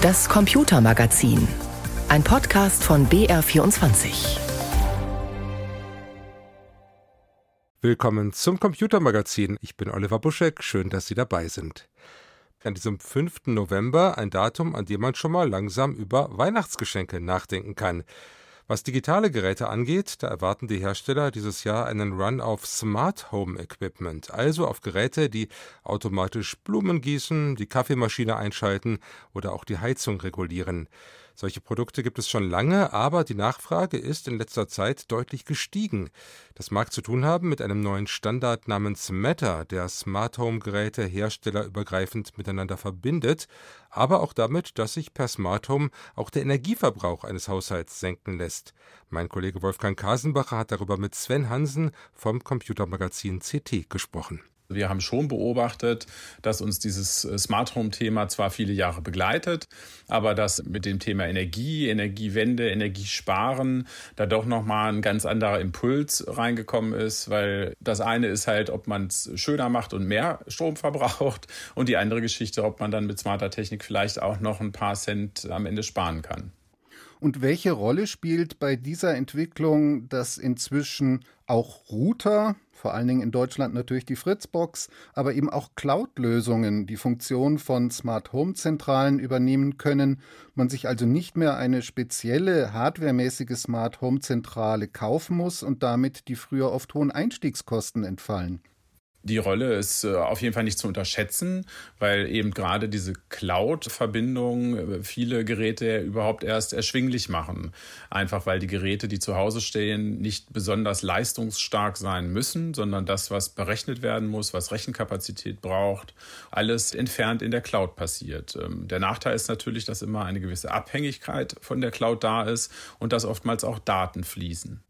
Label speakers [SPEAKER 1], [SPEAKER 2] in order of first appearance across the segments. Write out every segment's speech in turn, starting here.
[SPEAKER 1] Das Computermagazin. Ein Podcast von BR24.
[SPEAKER 2] Willkommen zum Computermagazin. Ich bin Oliver Buschek. Schön, dass Sie dabei sind. An diesem 5. November ein Datum, an dem man schon mal langsam über Weihnachtsgeschenke nachdenken kann. Was digitale Geräte angeht, da erwarten die Hersteller dieses Jahr einen Run auf Smart Home Equipment, also auf Geräte, die automatisch Blumen gießen, die Kaffeemaschine einschalten oder auch die Heizung regulieren. Solche Produkte gibt es schon lange, aber die Nachfrage ist in letzter Zeit deutlich gestiegen. Das mag zu tun haben mit einem neuen Standard namens Matter, der Smart Home Geräte herstellerübergreifend miteinander verbindet, aber auch damit, dass sich per Smart Home auch der Energieverbrauch eines Haushalts senken lässt. Mein Kollege Wolfgang Kasenbacher hat darüber mit Sven Hansen vom Computermagazin CT gesprochen.
[SPEAKER 3] Wir haben schon beobachtet, dass uns dieses äh, Smart Home Thema zwar viele Jahre begleitet, aber dass mit dem Thema Energie, Energiewende, Energiesparen da doch nochmal ein ganz anderer Impuls reingekommen ist, weil das eine ist halt, ob man es schöner macht und mehr Strom verbraucht und die andere Geschichte, ob man dann mit smarter Technik vielleicht auch noch ein paar Cent am Ende sparen kann.
[SPEAKER 4] Und welche Rolle spielt bei dieser Entwicklung, dass inzwischen auch Router, vor allen Dingen in Deutschland natürlich die Fritzbox, aber eben auch Cloud-Lösungen die Funktion von Smart Home-Zentralen übernehmen können, man sich also nicht mehr eine spezielle hardwaremäßige Smart Home-Zentrale kaufen muss und damit die früher oft hohen Einstiegskosten entfallen?
[SPEAKER 3] Die Rolle ist äh, auf jeden Fall nicht zu unterschätzen, weil eben gerade diese Cloud-Verbindung äh, viele Geräte überhaupt erst erschwinglich machen. Einfach weil die Geräte, die zu Hause stehen, nicht besonders leistungsstark sein müssen, sondern das, was berechnet werden muss, was Rechenkapazität braucht, alles entfernt in der Cloud passiert. Ähm, der Nachteil ist natürlich, dass immer eine gewisse Abhängigkeit von der Cloud da ist und dass oftmals auch Daten fließen.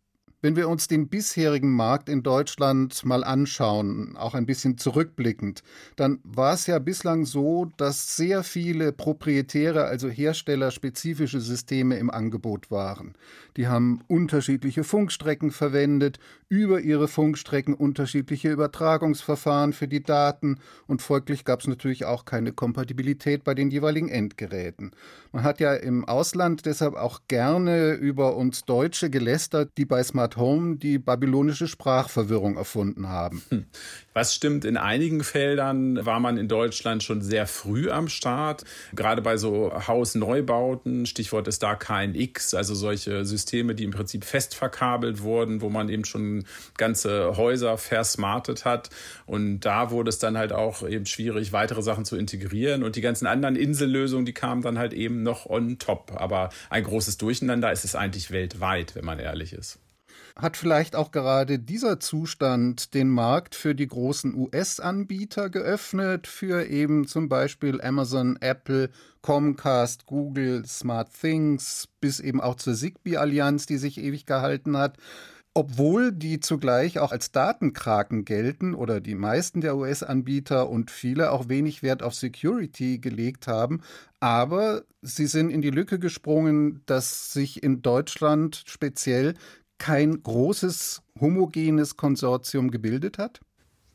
[SPEAKER 4] Wenn wir uns den bisherigen Markt in Deutschland mal anschauen, auch ein bisschen zurückblickend, dann war es ja bislang so, dass sehr viele proprietäre, also herstellerspezifische Systeme im Angebot waren. Die haben unterschiedliche Funkstrecken verwendet, über ihre Funkstrecken unterschiedliche Übertragungsverfahren für die Daten und folglich gab es natürlich auch keine Kompatibilität bei den jeweiligen Endgeräten. Man hat ja im Ausland deshalb auch gerne über uns Deutsche gelästert, die bei Smart Home die babylonische Sprachverwirrung erfunden haben. Hm.
[SPEAKER 3] Was stimmt, in einigen Feldern war man in Deutschland schon sehr früh am Start. Gerade bei so Hausneubauten, Stichwort ist da KNX, also solche Systeme, die im Prinzip fest verkabelt wurden, wo man eben schon ganze Häuser versmartet hat. Und da wurde es dann halt auch eben schwierig, weitere Sachen zu integrieren. Und die ganzen anderen Insellösungen, die kamen dann halt eben noch on top. Aber ein großes Durcheinander ist es eigentlich weltweit, wenn man ehrlich ist.
[SPEAKER 4] Hat vielleicht auch gerade dieser Zustand den Markt für die großen US-Anbieter geöffnet, für eben zum Beispiel Amazon, Apple, Comcast, Google, Smart Things, bis eben auch zur Zigbee-Allianz, die sich ewig gehalten hat? obwohl die zugleich auch als Datenkraken gelten oder die meisten der US-Anbieter und viele auch wenig Wert auf Security gelegt haben. Aber sie sind in die Lücke gesprungen, dass sich in Deutschland speziell kein großes homogenes Konsortium gebildet hat?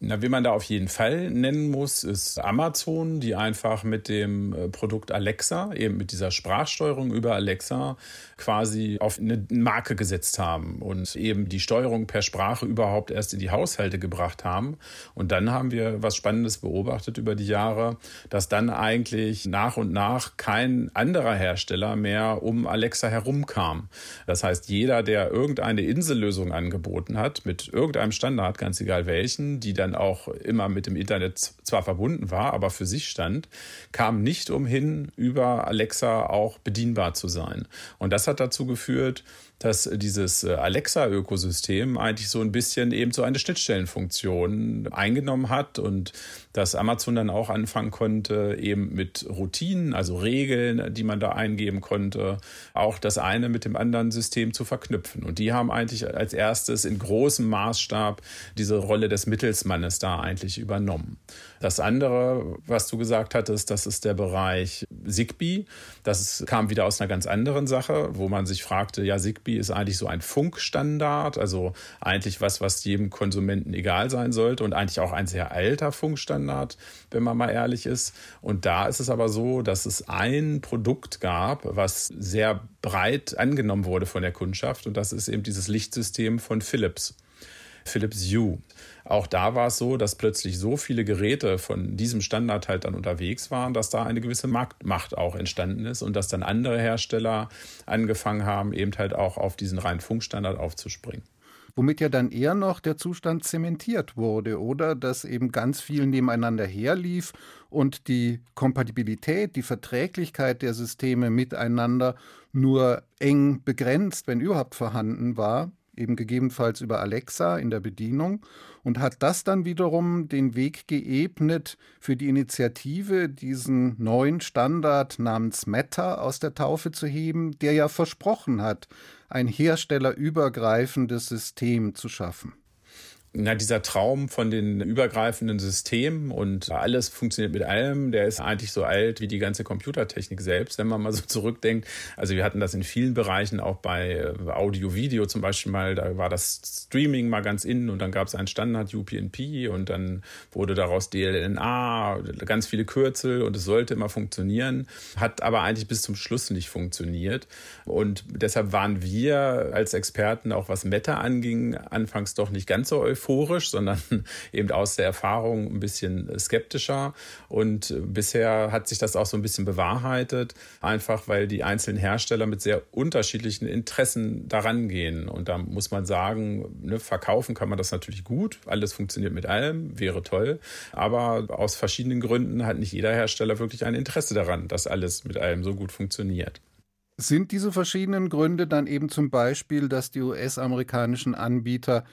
[SPEAKER 3] Na, wie man da auf jeden Fall nennen muss, ist Amazon, die einfach mit dem äh, Produkt Alexa, eben mit dieser Sprachsteuerung über Alexa, quasi auf eine Marke gesetzt haben und eben die Steuerung per Sprache überhaupt erst in die Haushalte gebracht haben. Und dann haben wir was Spannendes beobachtet über die Jahre, dass dann eigentlich nach und nach kein anderer Hersteller mehr um Alexa herumkam. Das heißt, jeder, der irgendeine Insellösung angeboten hat, mit irgendeinem Standard, ganz egal welchen, die dann auch immer mit dem Internet zwar verbunden war, aber für sich stand, kam nicht umhin, über Alexa auch bedienbar zu sein. Und das hat dazu geführt, dass dieses äh, Alexa-Ökosystem eigentlich so ein bisschen eben so eine Schnittstellenfunktion eingenommen hat und dass Amazon dann auch anfangen konnte, eben mit Routinen, also Regeln, die man da eingeben konnte, auch das eine mit dem anderen System zu verknüpfen. Und die haben eigentlich als erstes in großem Maßstab diese Rolle des Mittelsmannes da eigentlich übernommen. Das andere, was du gesagt hattest, das ist der Bereich Zigbee. Das kam wieder aus einer ganz anderen Sache, wo man sich fragte, ja, Zigbee ist eigentlich so ein Funkstandard, also eigentlich was, was jedem Konsumenten egal sein sollte und eigentlich auch ein sehr alter Funkstandard, wenn man mal ehrlich ist. Und da ist es aber so, dass es ein Produkt gab, was sehr breit angenommen wurde von der Kundschaft und das ist eben dieses Lichtsystem von Philips. Philips Hue. Auch da war es so, dass plötzlich so viele Geräte von diesem Standard halt dann unterwegs waren, dass da eine gewisse Marktmacht auch entstanden ist und dass dann andere Hersteller angefangen haben, eben halt auch auf diesen reinen Funkstandard aufzuspringen
[SPEAKER 4] womit ja dann eher noch der Zustand zementiert wurde, oder? Dass eben ganz viel nebeneinander herlief und die Kompatibilität, die Verträglichkeit der Systeme miteinander nur eng begrenzt, wenn überhaupt vorhanden war, eben gegebenenfalls über Alexa in der Bedienung und hat das dann wiederum den Weg geebnet für die Initiative, diesen neuen Standard namens Meta aus der Taufe zu heben, der ja versprochen hat, ein herstellerübergreifendes System zu schaffen
[SPEAKER 3] na, dieser Traum von den übergreifenden Systemen und alles funktioniert mit allem, der ist eigentlich so alt wie die ganze Computertechnik selbst, wenn man mal so zurückdenkt. Also wir hatten das in vielen Bereichen, auch bei äh, Audio, Video zum Beispiel mal, da war das Streaming mal ganz innen und dann gab es einen Standard UPnP und dann wurde daraus DLNA, ganz viele Kürzel und es sollte immer funktionieren, hat aber eigentlich bis zum Schluss nicht funktioniert. Und deshalb waren wir als Experten, auch was Meta anging, anfangs doch nicht ganz so euphorisch euphorisch, sondern eben aus der Erfahrung ein bisschen skeptischer. Und bisher hat sich das auch so ein bisschen bewahrheitet, einfach weil die einzelnen Hersteller mit sehr unterschiedlichen Interessen daran gehen. Und da muss man sagen, ne, verkaufen kann man das natürlich gut. Alles funktioniert mit allem, wäre toll. Aber aus verschiedenen Gründen hat nicht jeder Hersteller wirklich ein Interesse daran, dass alles mit allem so gut funktioniert.
[SPEAKER 4] Sind diese verschiedenen Gründe dann eben zum Beispiel, dass die US-amerikanischen Anbieter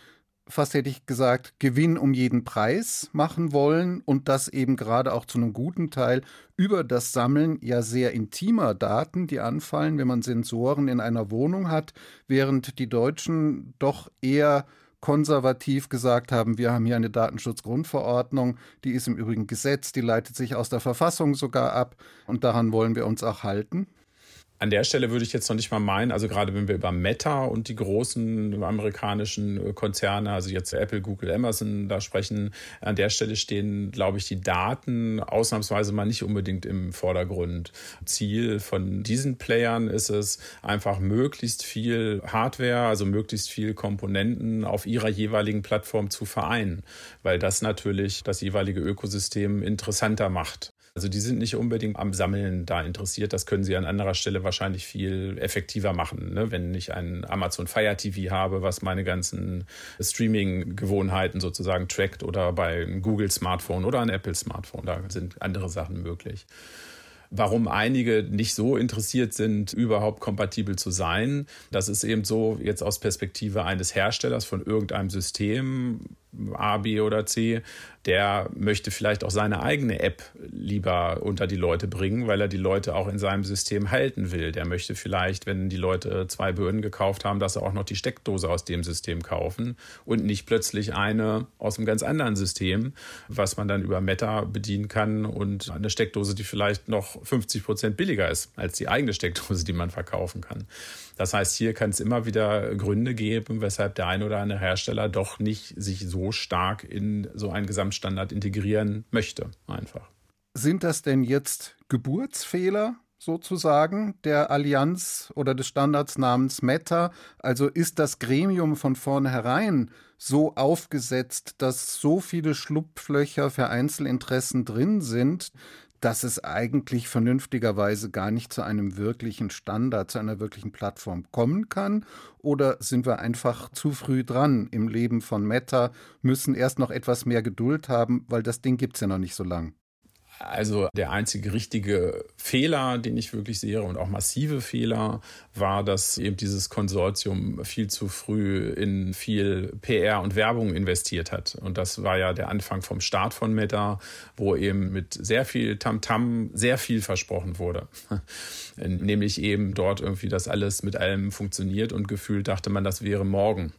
[SPEAKER 4] fast hätte ich gesagt, Gewinn um jeden Preis machen wollen und das eben gerade auch zu einem guten Teil über das Sammeln ja sehr intimer Daten, die anfallen, wenn man Sensoren in einer Wohnung hat, während die Deutschen doch eher konservativ gesagt haben, wir haben hier eine Datenschutzgrundverordnung, die ist im Übrigen Gesetz, die leitet sich aus der Verfassung sogar ab und daran wollen wir uns auch halten.
[SPEAKER 3] An der Stelle würde ich jetzt noch nicht mal meinen, also gerade wenn wir über Meta und die großen amerikanischen äh, Konzerne, also jetzt Apple, Google, Amazon da sprechen, an der Stelle stehen, glaube ich, die Daten ausnahmsweise mal nicht unbedingt im Vordergrund. Ziel von diesen Playern ist es, einfach möglichst viel Hardware, also möglichst viel Komponenten auf ihrer jeweiligen Plattform zu vereinen, weil das natürlich das jeweilige Ökosystem interessanter macht. Also die sind nicht unbedingt am Sammeln da interessiert. Das können sie an anderer Stelle wahrscheinlich viel effektiver machen. Ne? Wenn ich ein Amazon Fire TV habe, was meine ganzen Streaming-Gewohnheiten sozusagen trackt oder bei einem Google Smartphone oder einem Apple Smartphone, da sind andere Sachen möglich warum einige nicht so interessiert sind, überhaupt kompatibel zu sein. Das ist eben so jetzt aus Perspektive eines Herstellers von irgendeinem System, A, B oder C, der möchte vielleicht auch seine eigene App lieber unter die Leute bringen, weil er die Leute auch in seinem System halten will. Der möchte vielleicht, wenn die Leute zwei Böden gekauft haben, dass sie auch noch die Steckdose aus dem System kaufen und nicht plötzlich eine aus einem ganz anderen System, was man dann über Meta bedienen kann und eine Steckdose, die vielleicht noch 50 Prozent billiger ist als die eigene Steckdose, die man verkaufen kann. Das heißt, hier kann es immer wieder Gründe geben, weshalb der ein oder andere Hersteller doch nicht sich so stark in so einen Gesamtstandard integrieren möchte, einfach.
[SPEAKER 4] Sind das denn jetzt Geburtsfehler sozusagen der Allianz oder des Standards namens Meta? Also ist das Gremium von vornherein so aufgesetzt, dass so viele Schlupflöcher für Einzelinteressen drin sind, dass es eigentlich vernünftigerweise gar nicht zu einem wirklichen Standard, zu einer wirklichen Plattform kommen kann? Oder sind wir einfach zu früh dran im Leben von Meta, müssen erst noch etwas mehr Geduld haben, weil das Ding gibt es ja noch nicht so lang?
[SPEAKER 3] Also der einzige richtige Fehler, den ich wirklich sehe und auch massive Fehler, war, dass eben dieses Konsortium viel zu früh in viel PR und Werbung investiert hat. Und das war ja der Anfang vom Start von Meta, wo eben mit sehr viel Tamtam -Tam sehr viel versprochen wurde. Nämlich eben dort irgendwie, dass alles mit allem funktioniert und gefühlt dachte man, das wäre morgen.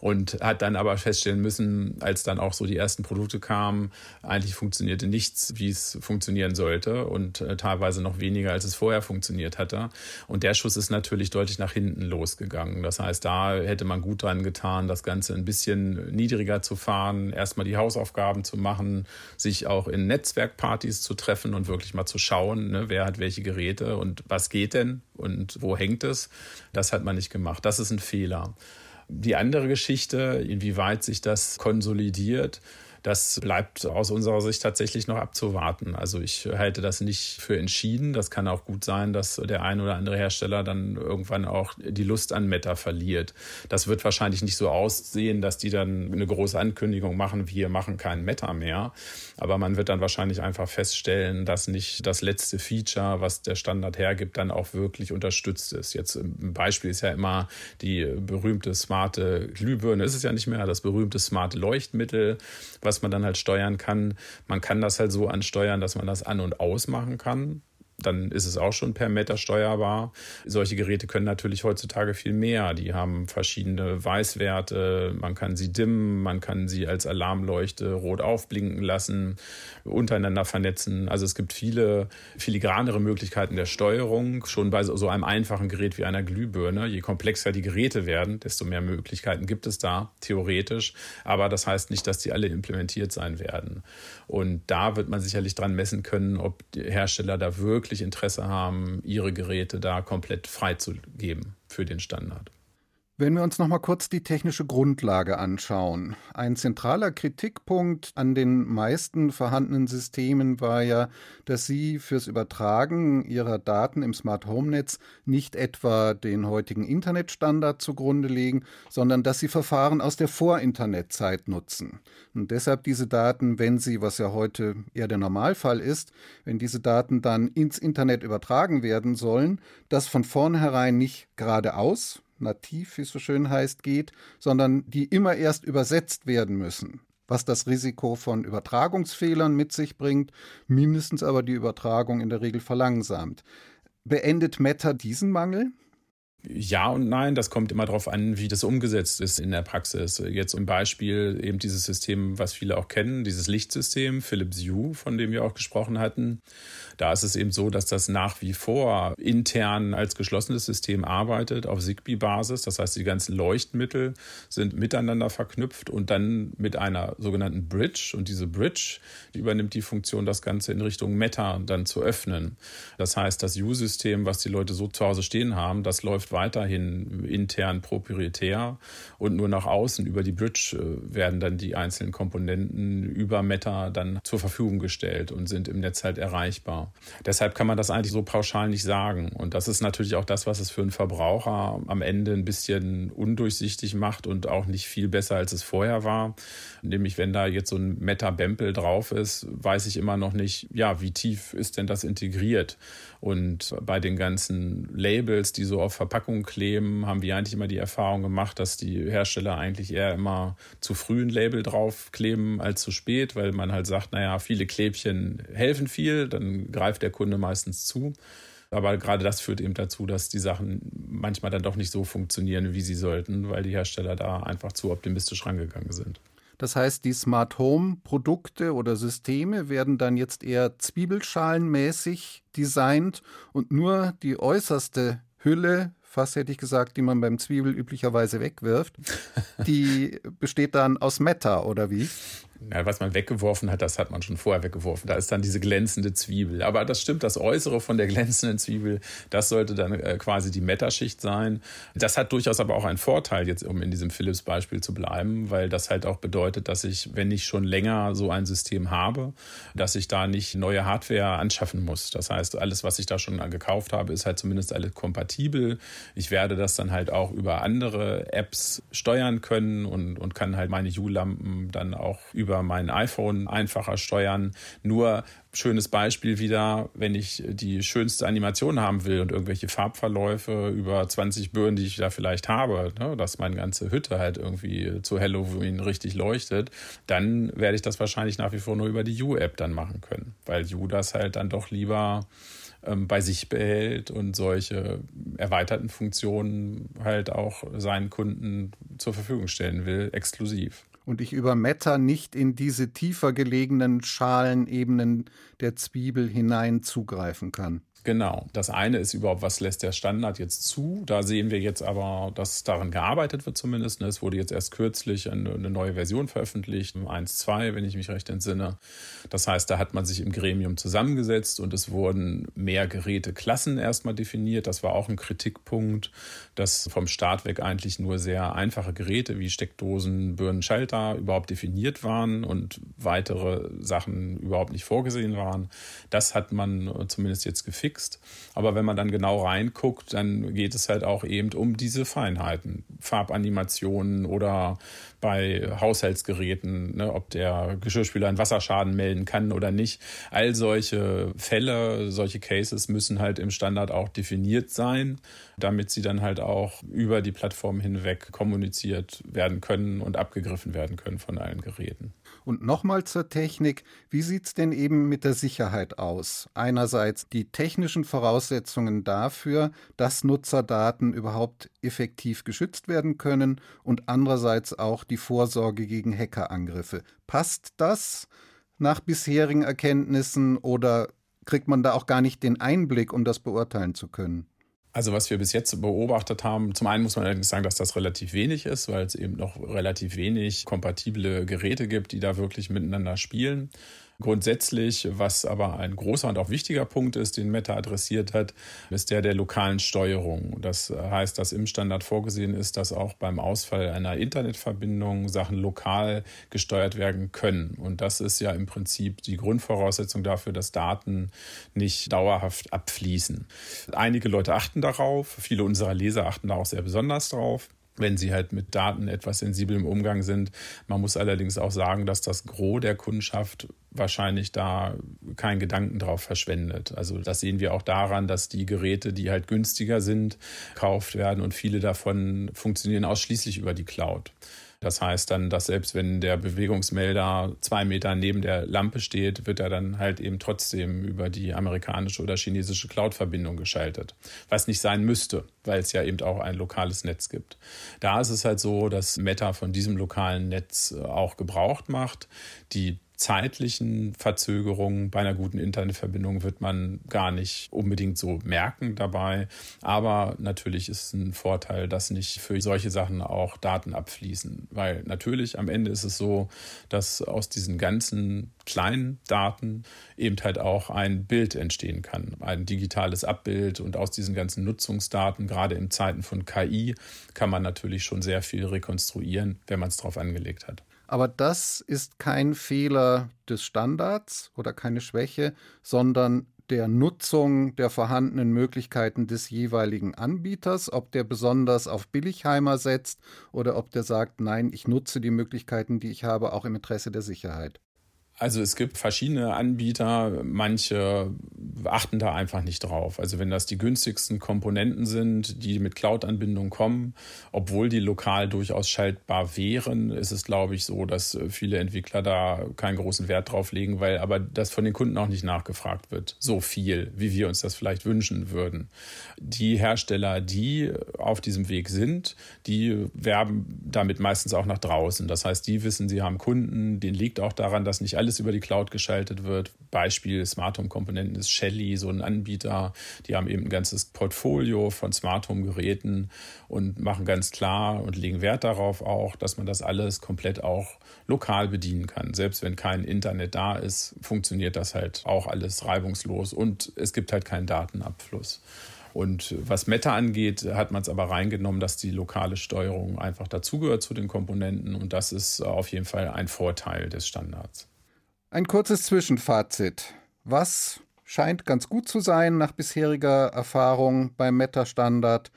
[SPEAKER 3] Und hat dann aber feststellen müssen, als dann auch so die ersten Produkte kamen, eigentlich funktionierte nichts, wie es funktionieren sollte. Und äh, teilweise noch weniger, als es vorher funktioniert hatte. Und der Schuss ist natürlich deutlich nach hinten losgegangen. Das heißt, da hätte man gut dran getan, das Ganze ein bisschen niedriger zu fahren, erstmal die Hausaufgaben zu machen, sich auch in Netzwerkpartys zu treffen und wirklich mal zu schauen, ne, wer hat welche Geräte und was geht denn und wo hängt es. Das hat man nicht gemacht. Das ist ein Fehler. Die andere Geschichte, inwieweit sich das konsolidiert, das bleibt aus unserer Sicht tatsächlich noch abzuwarten. Also ich halte das nicht für entschieden. Das kann auch gut sein, dass der ein oder andere Hersteller dann irgendwann auch die Lust an Meta verliert. Das wird wahrscheinlich nicht so aussehen, dass die dann eine große Ankündigung machen, wir machen kein Meta mehr. Aber man wird dann wahrscheinlich einfach feststellen, dass nicht das letzte Feature, was der Standard hergibt, dann auch wirklich unterstützt ist. Jetzt ein Beispiel ist ja immer die berühmte smarte Glühbirne. Ist es ja nicht mehr das berühmte smarte Leuchtmittel, was was man dann halt steuern kann. Man kann das halt so ansteuern, dass man das an- und ausmachen kann dann ist es auch schon per Meter steuerbar. Solche Geräte können natürlich heutzutage viel mehr. Die haben verschiedene Weißwerte, man kann sie dimmen, man kann sie als Alarmleuchte rot aufblinken lassen, untereinander vernetzen. Also es gibt viele filigranere Möglichkeiten der Steuerung, schon bei so einem einfachen Gerät wie einer Glühbirne. Je komplexer die Geräte werden, desto mehr Möglichkeiten gibt es da, theoretisch. Aber das heißt nicht, dass die alle implementiert sein werden. Und da wird man sicherlich dran messen können, ob die Hersteller da wirklich Interesse haben, ihre Geräte da komplett freizugeben für den Standard.
[SPEAKER 4] Wenn wir uns noch mal kurz die technische Grundlage anschauen. Ein zentraler Kritikpunkt an den meisten vorhandenen Systemen war ja, dass sie fürs Übertragen ihrer Daten im Smart Home Netz nicht etwa den heutigen Internetstandard zugrunde legen, sondern dass sie Verfahren aus der Vor-Internet-Zeit nutzen. Und deshalb diese Daten, wenn sie, was ja heute eher der Normalfall ist, wenn diese Daten dann ins Internet übertragen werden sollen, das von vornherein nicht geradeaus, nativ, wie es so schön heißt, geht, sondern die immer erst übersetzt werden müssen, was das Risiko von Übertragungsfehlern mit sich bringt, mindestens aber die Übertragung in der Regel verlangsamt. Beendet Meta diesen Mangel?
[SPEAKER 3] Ja und nein, das kommt immer darauf an, wie das umgesetzt ist in der Praxis. Jetzt im Beispiel eben dieses System, was viele auch kennen, dieses Lichtsystem, Philips Hue, von dem wir auch gesprochen hatten. Da ist es eben so, dass das nach wie vor intern als geschlossenes System arbeitet auf Zigbee-Basis. Das heißt, die ganzen Leuchtmittel sind miteinander verknüpft und dann mit einer sogenannten Bridge. Und diese Bridge die übernimmt die Funktion, das Ganze in Richtung Meta dann zu öffnen. Das heißt, das Hue-System, was die Leute so zu Hause stehen haben, das läuft weiterhin intern proprietär und nur nach außen über die Bridge äh, werden dann die einzelnen Komponenten über Meta dann zur Verfügung gestellt und sind im Netz halt erreichbar. Deshalb kann man das eigentlich so pauschal nicht sagen. Und das ist natürlich auch das, was es für einen Verbraucher am Ende ein bisschen undurchsichtig macht und auch nicht viel besser, als es vorher war. Nämlich, wenn da jetzt so ein Meta-Bempel drauf ist, weiß ich immer noch nicht, ja, wie tief ist denn das integriert? Und bei den ganzen Labels, die so auf Verpackungen kleben, haben wir eigentlich immer die Erfahrung gemacht, dass die Hersteller eigentlich eher immer zu früh ein Label draufkleben als zu spät, weil man halt sagt, naja, viele Klebchen helfen viel, dann greift der Kunde meistens zu. Aber gerade das führt eben dazu, dass die Sachen manchmal dann doch nicht so funktionieren, wie sie sollten, weil die Hersteller da einfach zu optimistisch rangegangen sind.
[SPEAKER 4] Das heißt, die Smart Home Produkte oder Systeme werden dann jetzt eher zwiebelschalenmäßig designt und nur die äußerste Hülle, fast hätte ich gesagt, die man beim Zwiebel üblicherweise wegwirft, die besteht dann aus Meta oder wie?
[SPEAKER 3] Ja, was man weggeworfen hat, das hat man schon vorher weggeworfen. Da ist dann diese glänzende Zwiebel. Aber das stimmt, das Äußere von der glänzenden Zwiebel, das sollte dann äh, quasi die Metaschicht sein. Das hat durchaus aber auch einen Vorteil, jetzt um in diesem Philips-Beispiel zu bleiben, weil das halt auch bedeutet, dass ich, wenn ich schon länger so ein System habe, dass ich da nicht neue Hardware anschaffen muss. Das heißt, alles, was ich da schon gekauft habe, ist halt zumindest alles kompatibel. Ich werde das dann halt auch über andere Apps steuern können und, und kann halt meine U-Lampen dann auch über über mein iPhone einfacher steuern. Nur schönes Beispiel wieder, wenn ich die schönste Animation haben will und irgendwelche Farbverläufe über 20 Birnen, die ich da vielleicht habe, ne, dass meine ganze Hütte halt irgendwie zu Halloween richtig leuchtet, dann werde ich das wahrscheinlich nach wie vor nur über die U-App dann machen können, weil U das halt dann doch lieber ähm, bei sich behält und solche erweiterten Funktionen halt auch seinen Kunden zur Verfügung stellen will, exklusiv.
[SPEAKER 4] Und ich über Meta nicht in diese tiefer gelegenen Schalenebenen der Zwiebel hinein zugreifen kann.
[SPEAKER 3] Genau. Das eine ist überhaupt, was lässt der Standard jetzt zu? Da sehen wir jetzt aber, dass daran gearbeitet wird zumindest. Es wurde jetzt erst kürzlich eine, eine neue Version veröffentlicht, 1.2, wenn ich mich recht entsinne. Das heißt, da hat man sich im Gremium zusammengesetzt und es wurden mehr Geräteklassen erstmal definiert. Das war auch ein Kritikpunkt, dass vom Start weg eigentlich nur sehr einfache Geräte wie Steckdosen, Birnen, Schalter überhaupt definiert waren und weitere Sachen überhaupt nicht vorgesehen waren. Das hat man zumindest jetzt gefixt gefixt. Aber wenn man dann genau reinguckt, dann geht es halt auch eben um diese Feinheiten. Farbanimationen oder bei Haushaltsgeräten, ne, ob der Geschirrspüler einen Wasserschaden melden kann oder nicht. All solche Fälle, solche Cases müssen halt im Standard auch definiert sein, damit sie dann halt auch über die Plattform hinweg kommuniziert werden können und abgegriffen werden können von allen Geräten.
[SPEAKER 4] Und nochmal zur Technik. Wie sieht es denn eben mit der Sicherheit aus? Einerseits die technischen Voraussetzungen dafür, dass Nutzerdaten überhaupt effektiv geschützt werden können und andererseits auch die Vorsorge gegen Hackerangriffe. Passt das nach bisherigen Erkenntnissen oder kriegt man da auch gar nicht den Einblick, um das beurteilen zu können?
[SPEAKER 3] Also was wir bis jetzt beobachtet haben, zum einen muss man allerdings sagen, dass das relativ wenig ist, weil es eben noch relativ wenig kompatible Geräte gibt, die da wirklich miteinander spielen. Grundsätzlich, was aber ein großer und auch wichtiger Punkt ist, den Meta adressiert hat, ist der der lokalen Steuerung. Das heißt, dass im Standard vorgesehen ist, dass auch beim Ausfall einer Internetverbindung Sachen lokal gesteuert werden können. Und das ist ja im Prinzip die Grundvoraussetzung dafür, dass Daten nicht dauerhaft abfließen. Einige Leute achten darauf, viele unserer Leser achten da auch sehr besonders drauf wenn sie halt mit Daten etwas sensibel im Umgang sind. Man muss allerdings auch sagen, dass das Gros der Kundschaft wahrscheinlich da keinen Gedanken drauf verschwendet. Also das sehen wir auch daran, dass die Geräte, die halt günstiger sind, gekauft werden und viele davon funktionieren ausschließlich über die Cloud. Das heißt dann, dass selbst wenn der Bewegungsmelder zwei Meter neben der Lampe steht, wird er dann halt eben trotzdem über die amerikanische oder chinesische Cloud-Verbindung geschaltet. Was nicht sein müsste, weil es ja eben auch ein lokales Netz gibt. Da ist es halt so, dass Meta von diesem lokalen Netz auch gebraucht macht. Die zeitlichen Verzögerungen bei einer guten Internetverbindung wird man gar nicht unbedingt so merken dabei. Aber natürlich ist es ein Vorteil, dass nicht für solche Sachen auch Daten abfließen. Weil natürlich am Ende ist es so, dass aus diesen ganzen kleinen Daten eben halt auch ein Bild entstehen kann. Ein digitales Abbild und aus diesen ganzen Nutzungsdaten, gerade in Zeiten von KI, kann man natürlich schon sehr viel rekonstruieren, wenn man es drauf angelegt hat.
[SPEAKER 4] Aber das ist kein Fehler des Standards oder keine Schwäche, sondern der Nutzung der vorhandenen Möglichkeiten des jeweiligen Anbieters, ob der besonders auf Billigheimer setzt oder ob der sagt, nein, ich nutze die Möglichkeiten, die ich habe, auch im Interesse der Sicherheit.
[SPEAKER 3] Also es gibt verschiedene Anbieter, manche achten da einfach nicht drauf. Also wenn das die günstigsten Komponenten sind, die mit Cloud-Anbindung kommen, obwohl die lokal durchaus schaltbar wären, ist es, glaube ich, so, dass viele Entwickler da keinen großen Wert drauf legen, weil aber das von den Kunden auch nicht nachgefragt wird. So viel, wie wir uns das vielleicht wünschen würden. Die Hersteller, die auf diesem Weg sind, die werben damit meistens auch nach draußen. Das heißt, die wissen, sie haben Kunden, denen liegt auch daran, dass nicht alle alles über die Cloud geschaltet wird. Beispiel Smart Home Komponenten ist Shelly, so ein Anbieter. Die haben eben ein ganzes Portfolio von Smart Home Geräten und machen ganz klar und legen Wert darauf auch, dass man das alles komplett auch lokal bedienen kann. Selbst wenn kein Internet da ist, funktioniert das halt auch alles reibungslos und es gibt halt keinen Datenabfluss. Und was Meta angeht, hat man es aber reingenommen, dass die lokale Steuerung einfach dazugehört zu den Komponenten. Und das ist auf jeden Fall ein Vorteil des Standards.
[SPEAKER 4] Ein kurzes Zwischenfazit. Was scheint ganz gut zu sein nach bisheriger Erfahrung beim Meta-Standard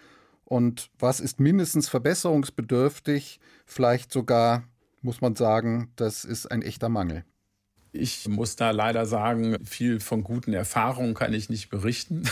[SPEAKER 4] und was ist mindestens verbesserungsbedürftig, vielleicht sogar muss man sagen, das ist ein echter Mangel.
[SPEAKER 3] Ich muss da leider sagen, viel von guten Erfahrungen kann ich nicht berichten,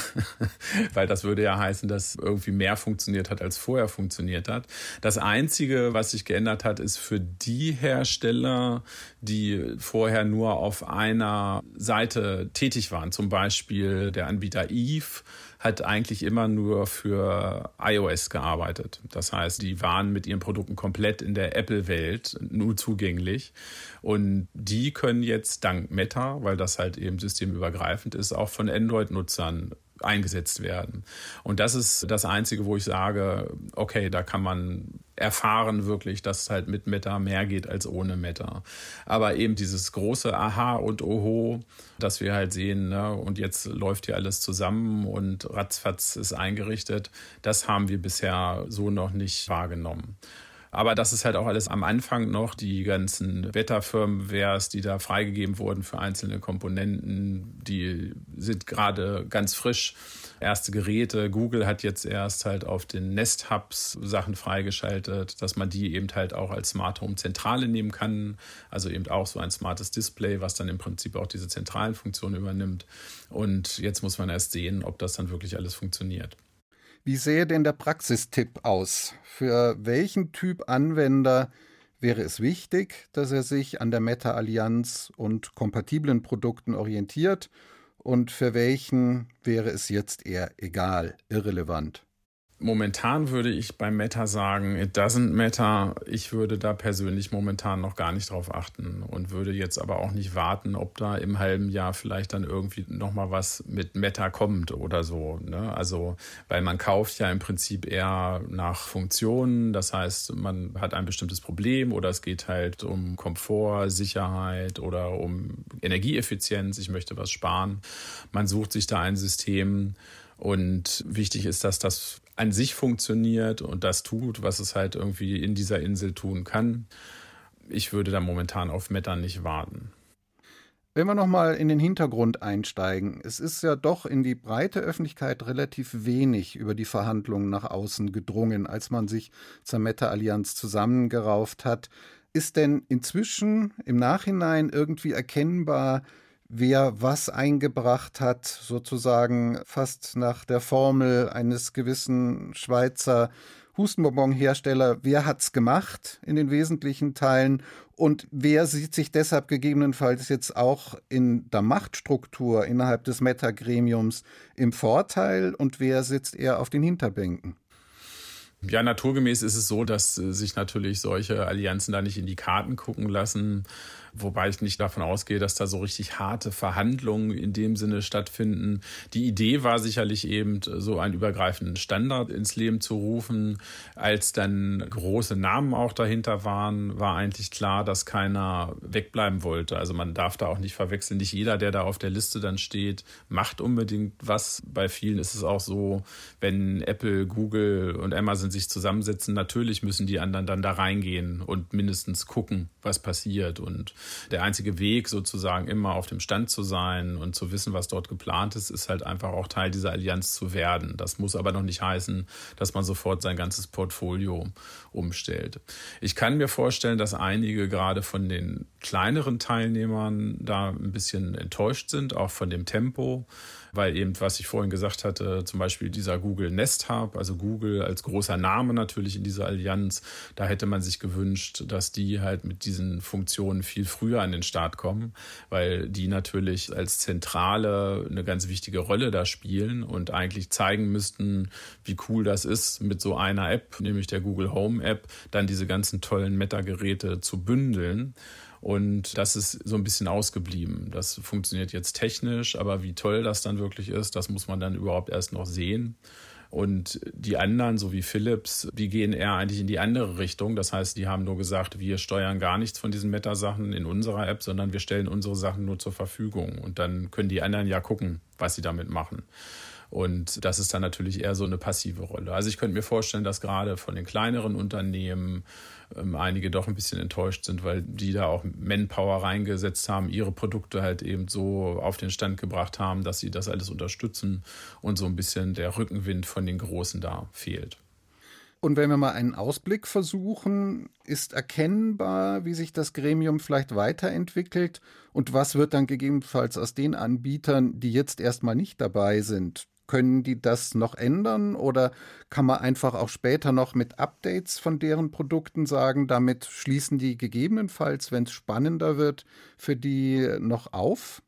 [SPEAKER 3] weil das würde ja heißen, dass irgendwie mehr funktioniert hat, als vorher funktioniert hat. Das Einzige, was sich geändert hat, ist für die Hersteller, die vorher nur auf einer Seite tätig waren, zum Beispiel der Anbieter Eve hat eigentlich immer nur für iOS gearbeitet. Das heißt, die waren mit ihren Produkten komplett in der Apple-Welt nur zugänglich. Und die können jetzt dank Meta, weil das halt eben systemübergreifend ist, auch von Android-Nutzern eingesetzt werden. Und das ist das Einzige, wo ich sage, okay, da kann man erfahren wirklich, dass halt mit Meta mehr geht als ohne Meta. Aber eben dieses große Aha und Oho, dass wir halt sehen, ne, und jetzt läuft hier alles zusammen und ratzfatz ist eingerichtet, das haben wir bisher so noch nicht wahrgenommen. Aber das ist halt auch alles am Anfang noch. Die ganzen Wetterfirmwares, die da freigegeben wurden für einzelne Komponenten, die sind gerade ganz frisch. Erste Geräte. Google hat jetzt erst halt auf den Nest Hubs Sachen freigeschaltet, dass man die eben halt auch als Smart Home Zentrale nehmen kann. Also eben auch so ein smartes Display, was dann im Prinzip auch diese zentralen Funktionen übernimmt. Und jetzt muss man erst sehen, ob das dann wirklich alles funktioniert.
[SPEAKER 4] Wie sähe denn der Praxistipp aus? Für welchen Typ Anwender wäre es wichtig, dass er sich an der Meta-Allianz und kompatiblen Produkten orientiert? Und für welchen wäre es jetzt eher egal, irrelevant?
[SPEAKER 3] Momentan würde ich beim Meta sagen, it doesn't matter. Ich würde da persönlich momentan noch gar nicht drauf achten und würde jetzt aber auch nicht warten, ob da im halben Jahr vielleicht dann irgendwie nochmal was mit Meta kommt oder so. Ne? Also, weil man kauft ja im Prinzip eher nach Funktionen. Das heißt, man hat ein bestimmtes Problem oder es geht halt um Komfort, Sicherheit oder um Energieeffizienz. Ich möchte was sparen. Man sucht sich da ein System, und wichtig ist, dass das an sich funktioniert und das tut, was es halt irgendwie in dieser Insel tun kann. Ich würde da momentan auf Meta nicht warten.
[SPEAKER 4] Wenn wir nochmal in den Hintergrund einsteigen, es ist ja doch in die breite Öffentlichkeit relativ wenig über die Verhandlungen nach außen gedrungen, als man sich zur Meta-Allianz zusammengerauft hat. Ist denn inzwischen im Nachhinein irgendwie erkennbar, wer was eingebracht hat, sozusagen fast nach der Formel eines gewissen Schweizer Hustenbonbon-Hersteller, wer hat's gemacht in den wesentlichen Teilen und wer sieht sich deshalb gegebenenfalls jetzt auch in der Machtstruktur innerhalb des Meta-Gremiums im Vorteil und wer sitzt eher auf den Hinterbänken?
[SPEAKER 3] Ja, naturgemäß ist es so, dass äh, sich natürlich solche Allianzen da nicht in die Karten gucken lassen. Wobei ich nicht davon ausgehe, dass da so richtig harte Verhandlungen in dem Sinne stattfinden. Die Idee war sicherlich eben, so einen übergreifenden Standard ins Leben zu rufen. Als dann große Namen auch dahinter waren, war eigentlich klar, dass keiner wegbleiben wollte. Also man darf da auch nicht verwechseln. Nicht jeder, der da auf der Liste dann steht, macht unbedingt was. Bei vielen ist es auch so, wenn Apple, Google und Amazon sich zusammensetzen, natürlich müssen die anderen dann da reingehen und mindestens gucken, was passiert. Und der einzige Weg, sozusagen immer auf dem Stand zu sein und zu wissen, was dort geplant ist, ist halt einfach auch Teil dieser Allianz zu werden. Das muss aber noch nicht heißen, dass man sofort sein ganzes Portfolio umstellt. Ich kann mir vorstellen, dass einige gerade von den kleineren Teilnehmern da ein bisschen enttäuscht sind, auch von dem Tempo weil eben, was ich vorhin gesagt hatte, zum Beispiel dieser Google Nest Hub, also Google als großer Name natürlich in dieser Allianz, da hätte man sich gewünscht, dass die halt mit diesen Funktionen viel früher an den Start kommen, weil die natürlich als Zentrale eine ganz wichtige Rolle da spielen und eigentlich zeigen müssten, wie cool das ist, mit so einer App, nämlich der Google Home App, dann diese ganzen tollen Meta-Geräte zu bündeln. Und das ist so ein bisschen ausgeblieben. Das funktioniert jetzt technisch, aber wie toll das dann wirklich ist, das muss man dann überhaupt erst noch sehen. Und die anderen, so wie Philips, die gehen eher eigentlich in die andere Richtung. Das heißt, die haben nur gesagt, wir steuern gar nichts von diesen Meta-Sachen in unserer App, sondern wir stellen unsere Sachen nur zur Verfügung. Und dann können die anderen ja gucken, was sie damit machen. Und das ist dann natürlich eher so eine passive Rolle. Also ich könnte mir vorstellen, dass gerade von den kleineren Unternehmen ähm, einige doch ein bisschen enttäuscht sind, weil die da auch Manpower reingesetzt haben, ihre Produkte halt eben so auf den Stand gebracht haben, dass sie das alles unterstützen und so ein bisschen der Rückenwind von den Großen da fehlt.
[SPEAKER 4] Und wenn wir mal einen Ausblick versuchen, ist erkennbar, wie sich das Gremium vielleicht weiterentwickelt und was wird dann gegebenenfalls aus den Anbietern, die jetzt erstmal nicht dabei sind? Können die das noch ändern oder kann man einfach auch später noch mit Updates von deren Produkten sagen, damit schließen die gegebenenfalls, wenn es spannender wird, für die noch auf?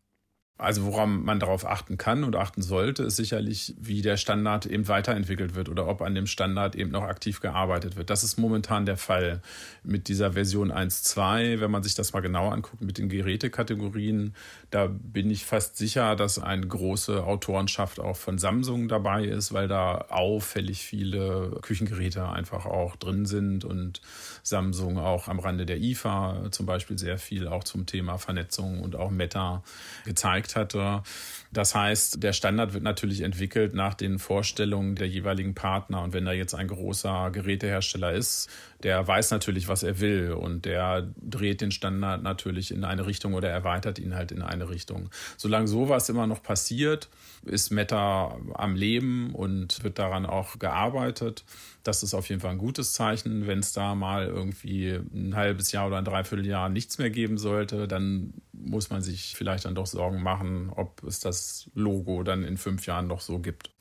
[SPEAKER 3] Also woran man darauf achten kann und achten sollte, ist sicherlich, wie der Standard eben weiterentwickelt wird oder ob an dem Standard eben noch aktiv gearbeitet wird. Das ist momentan der Fall mit dieser Version 1.2. Wenn man sich das mal genauer anguckt mit den Gerätekategorien, da bin ich fast sicher, dass eine große Autorenschaft auch von Samsung dabei ist, weil da auffällig viele Küchengeräte einfach auch drin sind und Samsung auch am Rande der IFA zum Beispiel sehr viel auch zum Thema Vernetzung und auch Meta gezeigt gezeigt hatte. Das heißt, der Standard wird natürlich entwickelt nach den Vorstellungen der jeweiligen Partner. Und wenn da jetzt ein großer Gerätehersteller ist, der weiß natürlich, was er will und der dreht den Standard natürlich in eine Richtung oder erweitert ihn halt in eine Richtung. Solange sowas immer noch passiert, ist Meta am Leben und wird daran auch gearbeitet. Das ist auf jeden Fall ein gutes Zeichen. Wenn es da mal irgendwie ein halbes Jahr oder ein Dreivierteljahr nichts mehr geben sollte, dann muss man sich vielleicht dann doch Sorgen machen, ob es das Logo dann in fünf Jahren noch so gibt.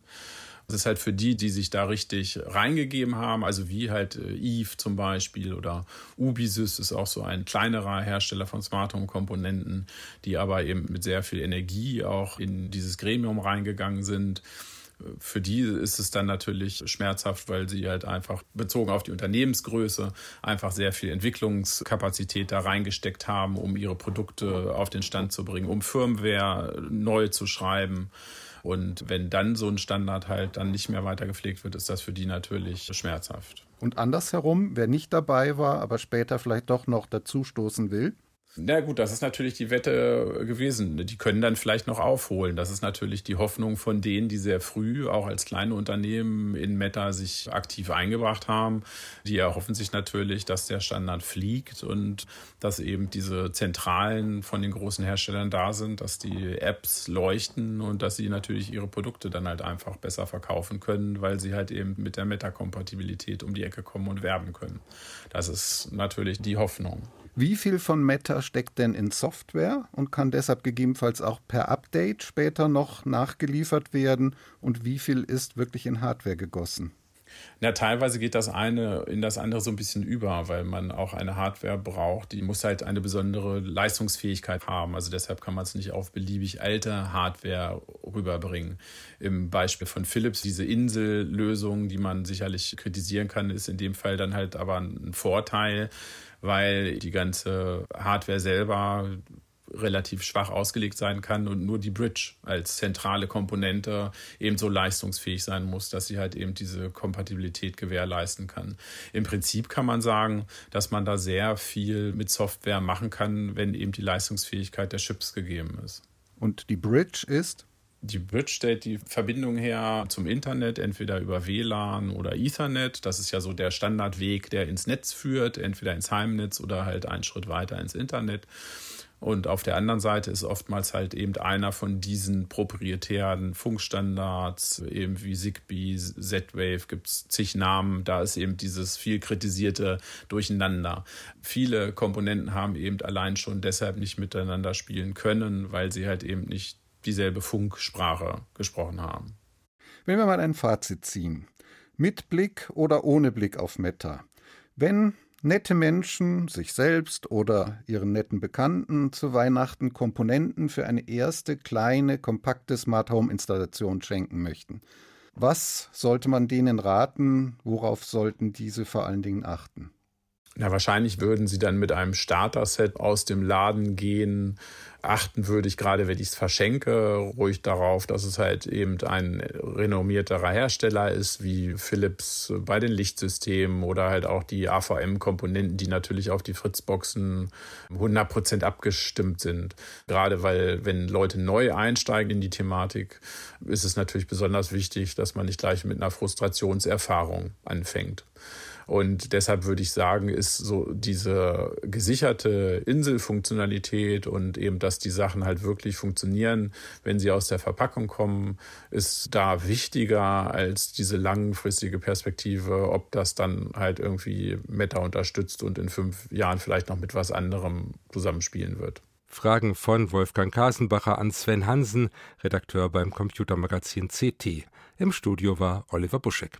[SPEAKER 3] Das ist halt für die, die sich da richtig reingegeben haben, also wie halt äh, Eve zum Beispiel oder Ubisys ist auch so ein kleinerer Hersteller von Smart Home Komponenten, die aber eben mit sehr viel Energie auch in dieses Gremium reingegangen sind für die ist es dann natürlich schmerzhaft, weil sie halt einfach bezogen auf die Unternehmensgröße einfach sehr viel Entwicklungskapazität da reingesteckt haben, um ihre Produkte auf den Stand zu bringen, um Firmware neu zu schreiben. Und wenn dann so ein Standard halt dann nicht mehr weiter gepflegt wird, ist das für die natürlich schmerzhaft.
[SPEAKER 4] Und andersherum, wer nicht dabei war, aber später vielleicht doch noch dazustoßen will?
[SPEAKER 3] Na gut, das ist natürlich die Wette gewesen. Die können dann vielleicht noch aufholen. Das ist natürlich die Hoffnung von denen, die sehr früh auch als kleine Unternehmen in Meta sich aktiv eingebracht haben. Die erhoffen sich natürlich, dass der Standard fliegt und dass eben diese Zentralen von den großen Herstellern da sind, dass die Apps leuchten und dass sie natürlich ihre Produkte dann halt einfach besser verkaufen können, weil sie halt eben mit der Meta-Kompatibilität um die Ecke kommen und werben können. Das ist natürlich die Hoffnung.
[SPEAKER 4] Wie viel von Meta steckt denn in Software und kann deshalb gegebenenfalls auch per Update später noch nachgeliefert werden? Und wie viel ist wirklich in Hardware gegossen?
[SPEAKER 3] Na, teilweise geht das eine in das andere so ein bisschen über, weil man auch eine Hardware braucht, die muss halt eine besondere Leistungsfähigkeit haben. Also deshalb kann man es nicht auf beliebig alte Hardware rüberbringen. Im Beispiel von Philips, diese Insellösung, die man sicherlich kritisieren kann, ist in dem Fall dann halt aber ein Vorteil, weil die ganze Hardware selber relativ schwach ausgelegt sein kann und nur die Bridge als zentrale Komponente eben so leistungsfähig sein muss, dass sie halt eben diese Kompatibilität gewährleisten kann. Im Prinzip kann man sagen, dass man da sehr viel mit Software machen kann, wenn eben die Leistungsfähigkeit der Chips gegeben ist.
[SPEAKER 4] Und die Bridge ist?
[SPEAKER 3] Die Bridge stellt die Verbindung her zum Internet, entweder über WLAN oder Ethernet. Das ist ja so der Standardweg, der ins Netz führt, entweder ins Heimnetz oder halt einen Schritt weiter ins Internet. Und auf der anderen Seite ist oftmals halt eben einer von diesen proprietären Funkstandards, eben wie Zigbee, Z-Wave, gibt es zig Namen. Da ist eben dieses viel kritisierte Durcheinander. Viele Komponenten haben eben allein schon deshalb nicht miteinander spielen können, weil sie halt eben nicht dieselbe Funksprache gesprochen haben.
[SPEAKER 4] Wenn wir mal ein Fazit ziehen, mit Blick oder ohne Blick auf Meta. Wenn nette Menschen sich selbst oder ihren netten Bekannten zu Weihnachten Komponenten für eine erste kleine, kompakte Smart Home Installation schenken möchten, was sollte man denen raten? Worauf sollten diese vor allen Dingen achten?
[SPEAKER 3] Na, wahrscheinlich würden sie dann mit einem Starter-Set aus dem Laden gehen. Achten würde ich gerade, wenn ich es verschenke, ruhig darauf, dass es halt eben ein renommierterer Hersteller ist, wie Philips bei den Lichtsystemen oder halt auch die AVM-Komponenten, die natürlich auf die Fritzboxen 100% abgestimmt sind. Gerade weil, wenn Leute neu einsteigen in die Thematik, ist es natürlich besonders wichtig, dass man nicht gleich mit einer Frustrationserfahrung anfängt. Und deshalb würde ich sagen, ist so diese gesicherte Inselfunktionalität und eben, dass die Sachen halt wirklich funktionieren, wenn sie aus der Verpackung kommen, ist da wichtiger als diese langfristige Perspektive, ob das dann halt irgendwie Meta unterstützt und in fünf Jahren vielleicht noch mit was anderem zusammenspielen wird.
[SPEAKER 2] Fragen von Wolfgang Kasenbacher an Sven Hansen, Redakteur beim Computermagazin CT. Im Studio war Oliver Buschek.